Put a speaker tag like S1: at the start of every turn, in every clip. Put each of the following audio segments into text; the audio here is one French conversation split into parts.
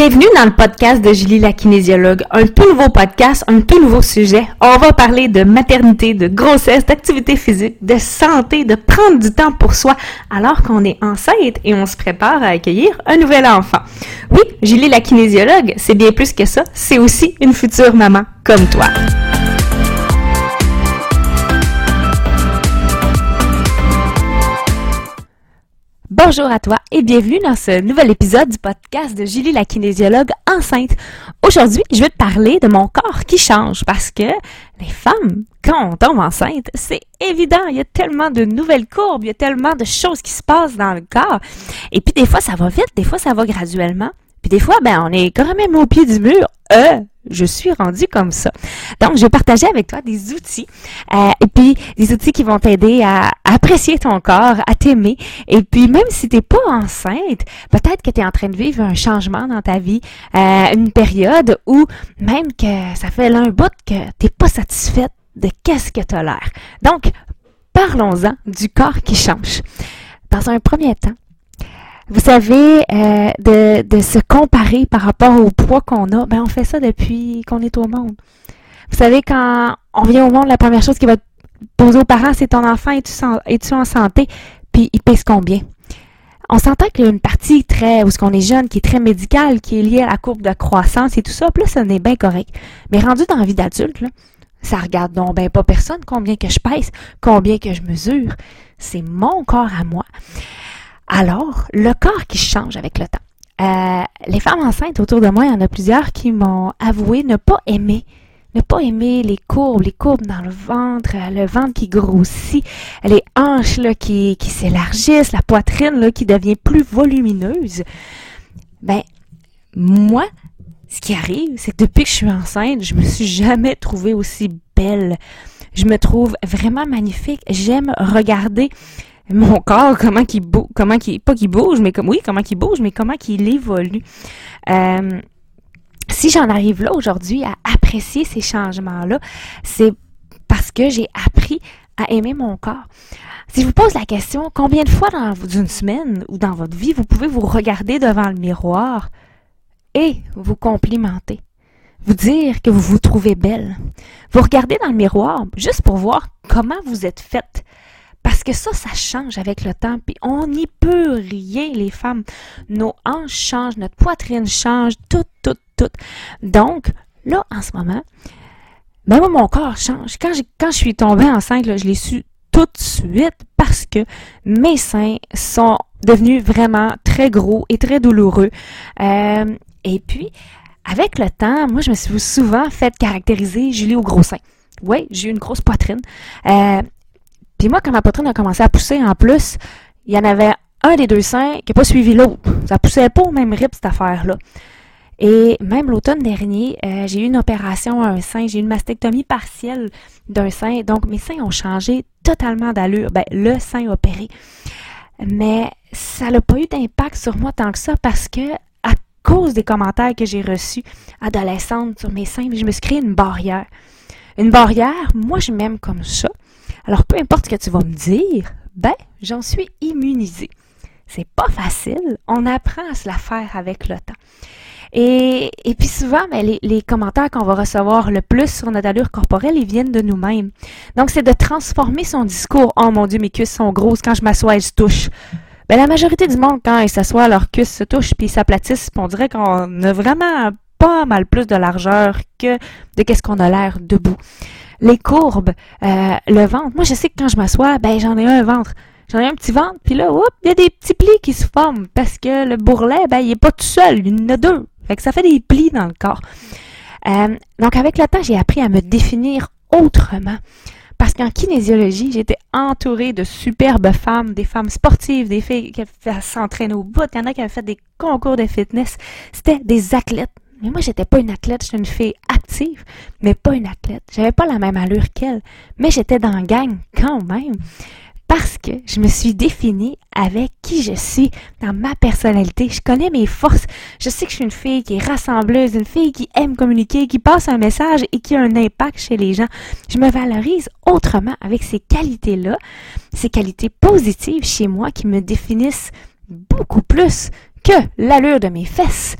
S1: Bienvenue dans le podcast de Julie la kinésiologue, un tout nouveau podcast, un tout nouveau sujet. On va parler de maternité, de grossesse, d'activité physique, de santé, de prendre du temps pour soi alors qu'on est enceinte et on se prépare à accueillir un nouvel enfant. Oui, Julie la kinésiologue, c'est bien plus que ça, c'est aussi une future maman comme toi. Bonjour à toi et bienvenue dans ce nouvel épisode du podcast de Julie la kinésiologue enceinte. Aujourd'hui, je vais te parler de mon corps qui change parce que les femmes, quand on tombe enceinte, c'est évident, il y a tellement de nouvelles courbes, il y a tellement de choses qui se passent dans le corps. Et puis des fois ça va vite, des fois ça va graduellement. Puis des fois, ben, on est quand même au pied du mur. Euh, je suis rendue comme ça. Donc, je vais partager avec toi des outils euh, et puis des outils qui vont t'aider à, apprécier ton corps, à t'aimer. Et puis, même si tu n'es pas enceinte, peut-être que tu es en train de vivre un changement dans ta vie, euh, une période où même que ça fait un bout que tu n'es pas satisfaite de qu'est-ce que tu as l'air. Donc, parlons-en du corps qui change. Dans un premier temps, vous savez, euh, de, de, se comparer par rapport au poids qu'on a, ben on fait ça depuis qu'on est au monde. Vous savez, quand on vient au monde, la première chose qui va poser aux parents, c'est ton enfant, es-tu, en santé? Puis il pèse combien? On s'entend qu'il y a une partie très, où ce qu'on est jeune, qui est très médicale, qui est liée à la courbe de croissance et tout ça, puis là, ça n'est bien correct. Mais rendu dans la vie d'adulte, là, ça regarde donc ben pas personne combien que je pèse, combien que je mesure. C'est mon corps à moi. Alors, le corps qui change avec le temps. Euh, les femmes enceintes autour de moi, il y en a plusieurs qui m'ont avoué ne pas aimer ne pas aimer les courbes, les courbes dans le ventre, euh, le ventre qui grossit, les hanches là, qui, qui s'élargissent, la poitrine là, qui devient plus volumineuse. Ben, moi, ce qui arrive, c'est que depuis que je suis enceinte, je me suis jamais trouvée aussi belle. Je me trouve vraiment magnifique. J'aime regarder mon corps, comment qu'il bouge, comment qu'il, pas bouge, mais comme, oui, comment qu'il bouge, mais comment qu'il évolue. Euh, si j'en arrive là aujourd'hui à apprécier ces changements-là, c'est parce que j'ai appris à aimer mon corps. Si je vous pose la question, combien de fois dans une semaine ou dans votre vie vous pouvez vous regarder devant le miroir et vous complimenter? Vous dire que vous vous trouvez belle. Vous regardez dans le miroir juste pour voir comment vous êtes faite. Parce que ça, ça change avec le temps, puis on n'y peut rien, les femmes. Nos hanches changent, notre poitrine change, tout, tout, tout. Donc, là, en ce moment, ben moi, mon corps change. Quand, quand je suis tombée enceinte, là, je l'ai su tout de suite parce que mes seins sont devenus vraiment très gros et très douloureux. Euh, et puis, avec le temps, moi, je me suis souvent fait caractériser Julie au gros sein. Oui, j'ai une grosse poitrine. Euh, puis moi, quand ma poitrine a commencé à pousser, en plus, il y en avait un des deux seins qui n'a pas suivi l'autre. Ça poussait pas au même rythme, cette affaire-là. Et même l'automne dernier, euh, j'ai eu une opération à un sein, j'ai eu une mastectomie partielle d'un sein. Donc, mes seins ont changé totalement d'allure. Ben, le sein opéré. Mais ça n'a pas eu d'impact sur moi tant que ça parce que, à cause des commentaires que j'ai reçus adolescente sur mes seins, je me suis créé une barrière. Une barrière, moi, je m'aime comme ça. Alors, peu importe ce que tu vas me dire, ben, j'en suis immunisée. C'est pas facile. On apprend à se la faire avec le temps. Et, et puis souvent, ben, les, commentaires qu'on va recevoir le plus sur notre allure corporelle, ils viennent de nous-mêmes. Donc, c'est de transformer son discours. Oh mon Dieu, mes cuisses sont grosses. Quand je m'assois, elles se touchent. Ben, la majorité du monde, quand ils s'assoient, leurs cuisses se touchent puis s'aplatissent. On dirait qu'on a vraiment pas mal plus de largeur que de qu'est-ce qu'on a l'air debout les courbes, euh, le ventre. Moi, je sais que quand je m'assois, ben j'en ai un ventre. J'en ai un petit ventre, puis là, il y a des petits plis qui se forment parce que le bourrelet, ben, il est pas tout seul, il y en a deux. Fait que ça fait des plis dans le corps. Euh, donc, avec le temps, j'ai appris à me définir autrement. Parce qu'en kinésiologie, j'étais entourée de superbes femmes, des femmes sportives, des filles qui s'entraîner au bout. Il y en a qui avaient fait des concours de fitness. C'était des athlètes. Mais moi, j'étais pas une athlète, j'étais une fille active, mais pas une athlète. J'avais pas la même allure qu'elle, mais j'étais dans la gang quand même. Parce que je me suis définie avec qui je suis dans ma personnalité. Je connais mes forces. Je sais que je suis une fille qui est rassembleuse, une fille qui aime communiquer, qui passe un message et qui a un impact chez les gens. Je me valorise autrement avec ces qualités-là, ces qualités positives chez moi qui me définissent beaucoup plus que l'allure de mes fesses.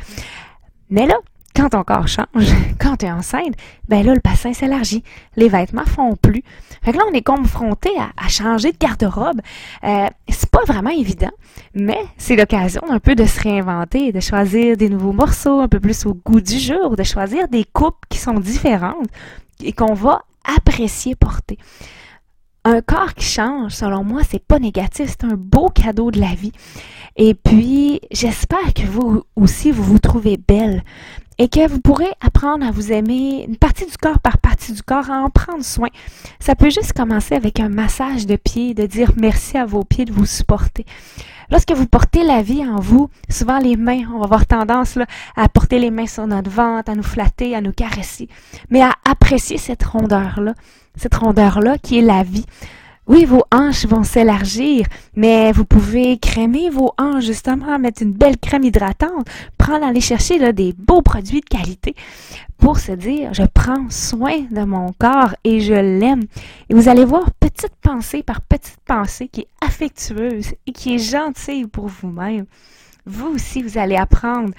S1: Mais là, quand ton corps change, quand tu es enceinte, ben là, le bassin s'élargit. Les vêtements font plus. Fait que là, on est confronté à, changer de garde-robe. Euh, c'est pas vraiment évident, mais c'est l'occasion un peu de se réinventer, de choisir des nouveaux morceaux un peu plus au goût du jour, de choisir des coupes qui sont différentes et qu'on va apprécier porter. Un corps qui change, selon moi, c'est pas négatif, c'est un beau cadeau de la vie. Et puis, j'espère que vous aussi, vous vous trouvez belle et que vous pourrez apprendre à vous aimer une partie du corps par partie du corps, à en prendre soin. Ça peut juste commencer avec un massage de pieds, de dire merci à vos pieds de vous supporter. Lorsque vous portez la vie en vous, souvent les mains, on va avoir tendance là, à porter les mains sur notre ventre, à nous flatter, à nous caresser, mais à apprécier cette rondeur-là, cette rondeur-là qui est la vie. Oui, vos hanches vont s'élargir, mais vous pouvez crémer vos hanches, justement, mettre une belle crème hydratante, prendre, aller chercher là, des beaux produits de qualité pour se dire, je prends soin de mon corps et je l'aime. Et vous allez voir petite pensée par petite pensée qui est affectueuse et qui est gentille pour vous-même. Vous aussi, vous allez apprendre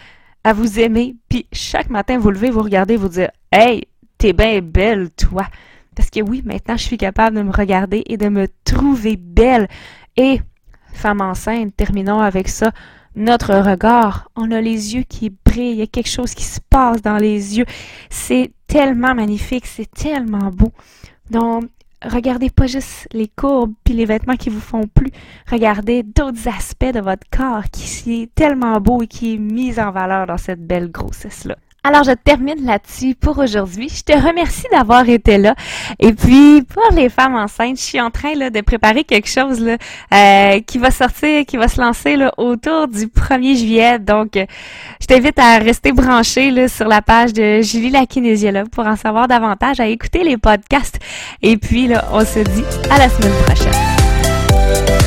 S1: à vous aimer, puis chaque matin, vous levez, vous regardez, vous dire, hey, t'es bien belle, toi. Parce que oui, maintenant, je suis capable de me regarder et de me trouver belle. Et, femme enceinte, terminons avec ça. Notre regard, on a les yeux qui brillent, il y a quelque chose qui se passe dans les yeux. C'est tellement magnifique, c'est tellement beau. Donc, regardez pas juste les courbes puis les vêtements qui vous font plus. Regardez d'autres aspects de votre corps qui est tellement beau et qui est mis en valeur dans cette belle grossesse-là. Alors, je termine là-dessus pour aujourd'hui. Je te remercie d'avoir été là. Et puis, pour les femmes enceintes, je suis en train de préparer quelque chose euh, qui va sortir, qui va se lancer là, autour du 1er juillet. Donc, je t'invite à rester branché sur la page de Julie la kinésiologue pour en savoir davantage, à écouter les podcasts. Et puis, là, on se dit à la semaine prochaine.